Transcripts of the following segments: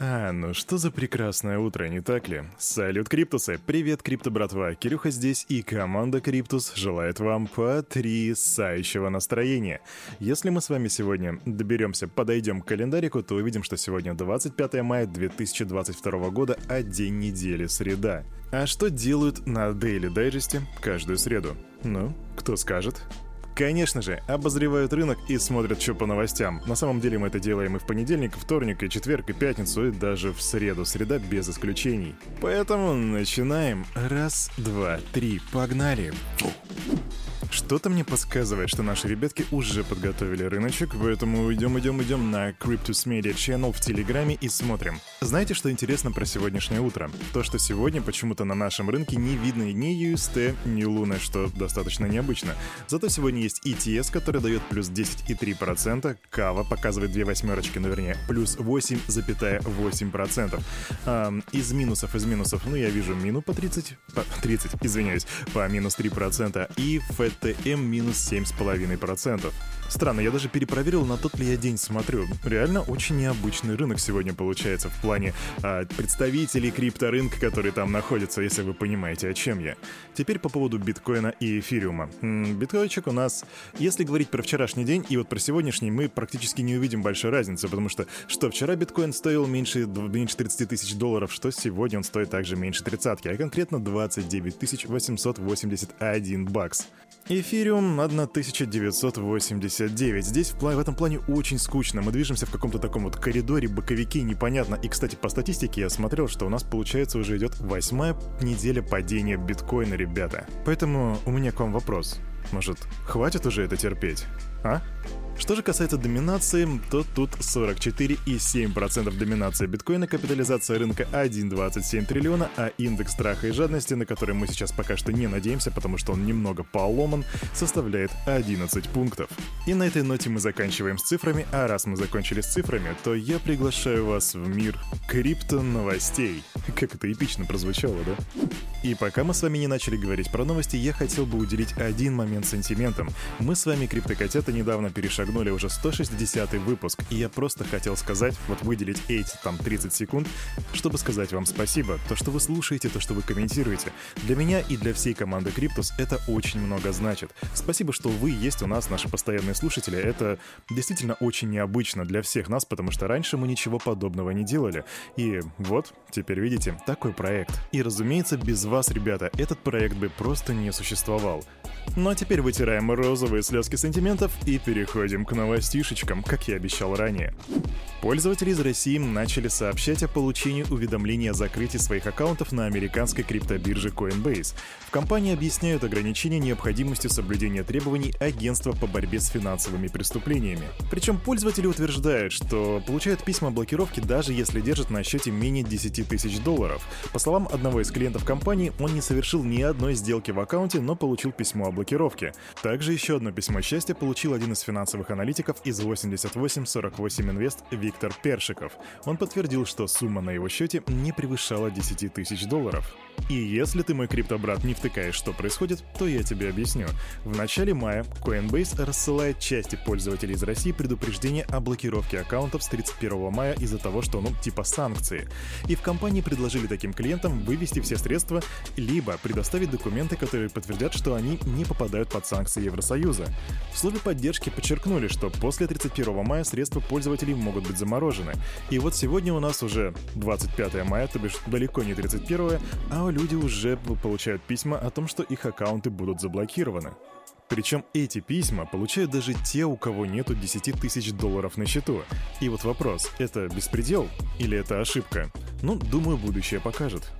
А, ну что за прекрасное утро, не так ли? Салют, Криптусы! Привет, Крипто братва! Кирюха здесь и команда Криптус желает вам потрясающего настроения. Если мы с вами сегодня доберемся, подойдем к календарику, то увидим, что сегодня 25 мая 2022 года, а день недели среда. А что делают на Daily Digest каждую среду? Ну, кто скажет? Конечно же, обозревают рынок и смотрят, что по новостям. На самом деле мы это делаем и в понедельник, и вторник, и четверг, и пятницу, и даже в среду. Среда без исключений. Поэтому начинаем. Раз, два, три, погнали. Фу. Что-то мне подсказывает, что наши ребятки уже подготовили рыночек, поэтому идем, идем, идем на Cryptus Media Channel в Телеграме и смотрим. Знаете, что интересно про сегодняшнее утро? То, что сегодня почему-то на нашем рынке не видно ни UST, ни Луны, что достаточно необычно. Зато сегодня есть ETS, который дает плюс 10,3%, Кава показывает две восьмерочки, ну вернее, плюс 8,8%. А, из минусов, из минусов, ну я вижу мину по 30, по 30, извиняюсь, по минус 3%, и FED ТМ минус 7,5%. Странно, я даже перепроверил, на тот ли я день смотрю. Реально очень необычный рынок сегодня получается в плане а, представителей крипторынка, которые там находятся, если вы понимаете, о чем я. Теперь по поводу биткоина и эфириума. М-м, биткоинчик у нас, если говорить про вчерашний день и вот про сегодняшний, мы практически не увидим большой разницы, потому что что вчера биткоин стоил меньше, меньше 30 тысяч долларов, что сегодня он стоит также меньше 30, а конкретно 29 881 бакс. Эфириум 1989. Здесь в, в этом плане очень скучно. Мы движемся в каком-то таком вот коридоре, боковике, непонятно. И, кстати, по статистике я смотрел, что у нас, получается, уже идет восьмая неделя падения биткоина, ребята. Поэтому у меня к вам вопрос. Может, хватит уже это терпеть? А? Что же касается доминации, то тут 44,7% доминация биткоина, капитализация рынка 1,27 триллиона, а индекс страха и жадности, на который мы сейчас пока что не надеемся, потому что он немного поломан, составляет 11 пунктов. И на этой ноте мы заканчиваем с цифрами, а раз мы закончили с цифрами, то я приглашаю вас в мир крипто новостей. Как это эпично прозвучало, да? И пока мы с вами не начали говорить про новости, я хотел бы уделить один момент сантиментам. Мы с вами, криптокотята, недавно перешагнули уже 160 выпуск, и я просто хотел сказать, вот выделить эти там 30 секунд, чтобы сказать вам спасибо. То, что вы слушаете, то, что вы комментируете. Для меня и для всей команды Криптус это очень много значит. Спасибо, что вы есть у нас, наши постоянные слушатели. Это действительно очень необычно для всех нас, потому что раньше мы ничего подобного не делали. И вот, теперь видите, такой проект. И, разумеется, без вас, ребята, этот проект бы просто не существовал. Ну а теперь вытираем розовые слезки сантиментов и переходим к новостишечкам, как я обещал ранее. Пользователи из России начали сообщать о получении уведомления о закрытии своих аккаунтов на американской криптобирже Coinbase. В компании объясняют ограничения необходимостью соблюдения требований агентства по борьбе с финансовыми преступлениями. Причем пользователи утверждают, что получают письма блокировки даже если держат на счете менее 10 тысяч долларов. По словам одного из клиентов компании, он не совершил ни одной сделки в аккаунте, но получил письмо о блокировке. Также еще одно письмо счастья получил один из финансовых аналитиков из 8848 Invest Виктор Першиков. Он подтвердил, что сумма на его счете не превышала 10 тысяч долларов. И если ты, мой криптобрат, не втыкаешь, что происходит, то я тебе объясню. В начале мая Coinbase рассылает части пользователей из России предупреждение о блокировке аккаунтов с 31 мая из-за того, что, ну, типа санкции. И в компании предложили таким клиентам вывести все средства, либо предоставить документы, которые подтвердят, что они не попадают под санкции Евросоюза. В слове поддержки подчеркнули, что после 31 мая средства пользователей могут быть заморожены. И вот сегодня у нас уже 25 мая, то бишь далеко не 31, а люди уже получают письма о том, что их аккаунты будут заблокированы. Причем эти письма получают даже те, у кого нету 10 тысяч долларов на счету. И вот вопрос, это беспредел или это ошибка? Ну, думаю, будущее покажет.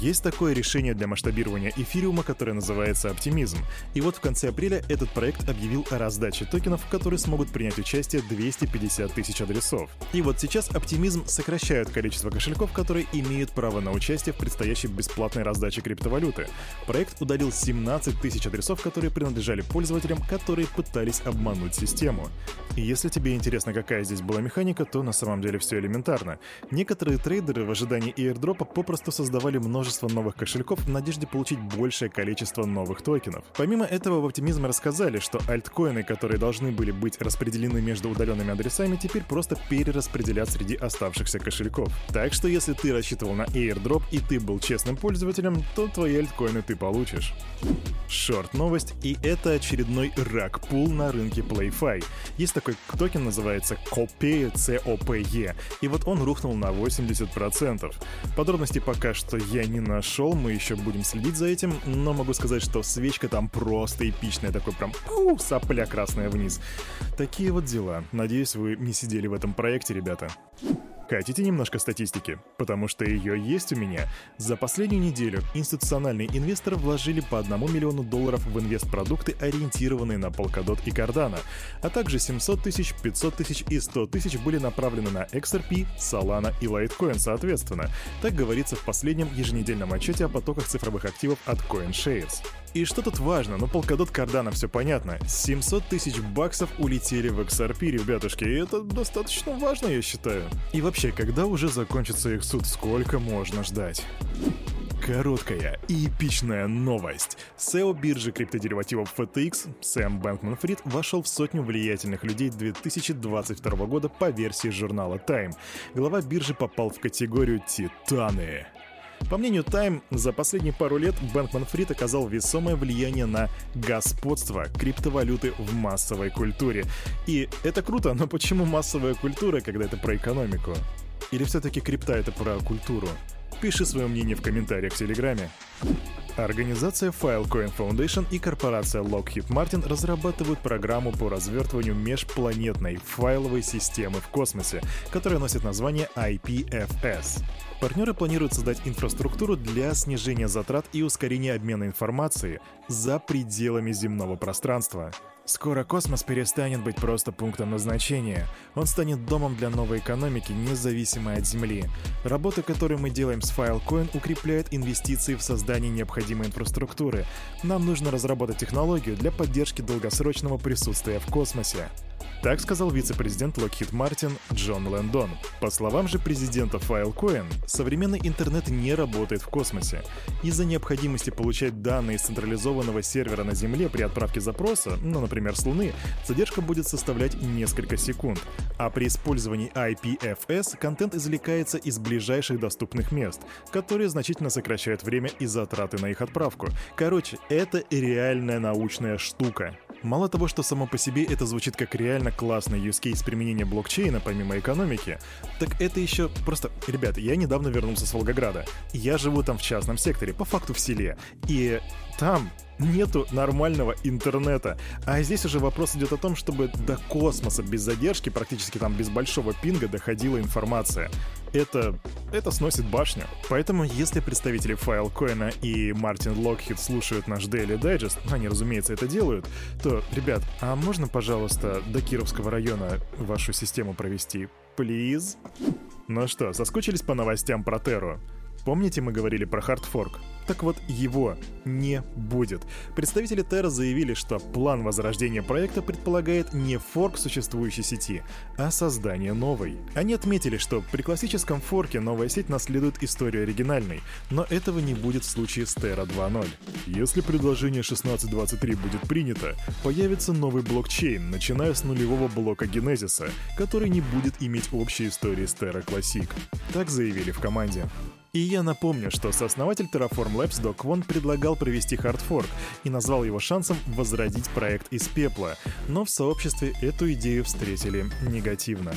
Есть такое решение для масштабирования эфириума, которое называется «Оптимизм». И вот в конце апреля этот проект объявил о раздаче токенов, в которые смогут принять участие 250 тысяч адресов. И вот сейчас «Оптимизм» сокращает количество кошельков, которые имеют право на участие в предстоящей бесплатной раздаче криптовалюты. Проект удалил 17 тысяч адресов, которые принадлежали пользователям, которые пытались обмануть систему. И если тебе интересно, какая здесь была механика, то на самом деле все элементарно. Некоторые трейдеры в ожидании airdropа попросту создавали много множество новых кошельков в надежде получить большее количество новых токенов. Помимо этого, в Optimism рассказали, что альткоины, которые должны были быть распределены между удаленными адресами, теперь просто перераспределят среди оставшихся кошельков. Так что если ты рассчитывал на airdrop и ты был честным пользователем, то твои альткоины ты получишь. Шорт-новость, и это очередной рак-пул на рынке PlayFi. Есть такой токен, называется COPE, COPE, и вот он рухнул на 80%. Подробностей пока что я не нашел, мы еще будем следить за этим, но могу сказать, что свечка там просто эпичная, такой прям пу, сопля красная вниз. Такие вот дела. Надеюсь, вы не сидели в этом проекте, ребята. Хотите немножко статистики? Потому что ее есть у меня. За последнюю неделю институциональные инвесторы вложили по 1 миллиону долларов в инвестпродукты, ориентированные на Polkadot и Cardano, а также 700 тысяч, 500 тысяч и 100 тысяч были направлены на XRP, Solana и Litecoin соответственно. Так говорится в последнем еженедельном отчете о потоках цифровых активов от CoinShares. И что тут важно? Ну, Polkadot Cardano все понятно. 700 тысяч баксов улетели в XRP, ребятушки, и это достаточно важно, я считаю. И вообще, когда уже закончится их суд, сколько можно ждать? Короткая и эпичная новость. SEO биржи криптодеривативов FTX Сэм Бэнкман-Фрид вошел в сотню влиятельных людей 2022 года по версии журнала Time. Глава биржи попал в категорию «Титаны». По мнению Time, за последние пару лет Бэнкман Фрид оказал весомое влияние на господство криптовалюты в массовой культуре. И это круто, но почему массовая культура, когда это про экономику? Или все-таки крипта это про культуру? Пиши свое мнение в комментариях в Телеграме. Организация Filecoin Foundation и корпорация Lockheed Martin разрабатывают программу по развертыванию межпланетной файловой системы в космосе, которая носит название IPFS. Партнеры планируют создать инфраструктуру для снижения затрат и ускорения обмена информацией за пределами земного пространства. Скоро космос перестанет быть просто пунктом назначения. Он станет домом для новой экономики, независимой от Земли. Работа, которую мы делаем с Filecoin, укрепляет инвестиции в создание необходимой инфраструктуры. Нам нужно разработать технологию для поддержки долгосрочного присутствия в космосе. Так сказал вице-президент Lockheed Martin Джон Лэндон. По словам же президента Filecoin, современный интернет не работает в космосе. Из-за необходимости получать данные из централизованного сервера на Земле при отправке запроса, ну, например, с Луны, задержка будет составлять несколько секунд. А при использовании IPFS контент извлекается из ближайших доступных мест, которые значительно сокращают время и затраты на их отправку. Короче, это реальная научная штука. Мало того, что само по себе это звучит как реально классный use case применения блокчейна помимо экономики, так это еще просто... Ребята, я недавно вернулся с Волгограда. Я живу там в частном секторе, по факту в селе. И там нету нормального интернета. А здесь уже вопрос идет о том, чтобы до космоса без задержки, практически там без большого пинга доходила информация. Это, это сносит башню. Поэтому, если представители Filecoin и Мартин Локхит слушают наш Daily Digest, они, разумеется, это делают, то, ребят, а можно, пожалуйста, до Кировского района вашу систему провести? Please? Ну что, соскучились по новостям про Терру? Помните, мы говорили про хардфорк? Так вот, его не будет. Представители Terra заявили, что план возрождения проекта предполагает не форк существующей сети, а создание новой. Они отметили, что при классическом форке новая сеть наследует историю оригинальной, но этого не будет в случае с Terra 2.0. Если предложение 1623 будет принято, появится новый блокчейн, начиная с нулевого блока генезиса, который не будет иметь общей истории с Terra Classic. Так заявили в команде. И я напомню, что сооснователь Terraform Labs До Квон предлагал провести хардфорк и назвал его шансом возродить проект из пепла, но в сообществе эту идею встретили негативно.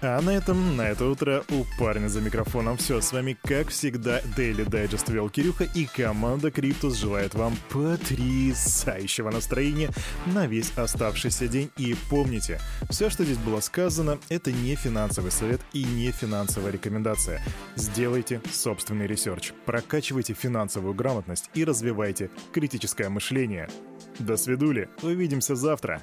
А на этом, на это утро у парня за микрофоном все. С вами, как всегда, Daily Digest вел Кирюха и команда Криптус желает вам потрясающего настроения на весь оставшийся день. И помните, все, что здесь было сказано, это не финансовый совет и не финансовая рекомендация. Сделайте собственный research, прокачивайте финансовую грамотность и развивайте критическое мышление. До свидули, увидимся завтра.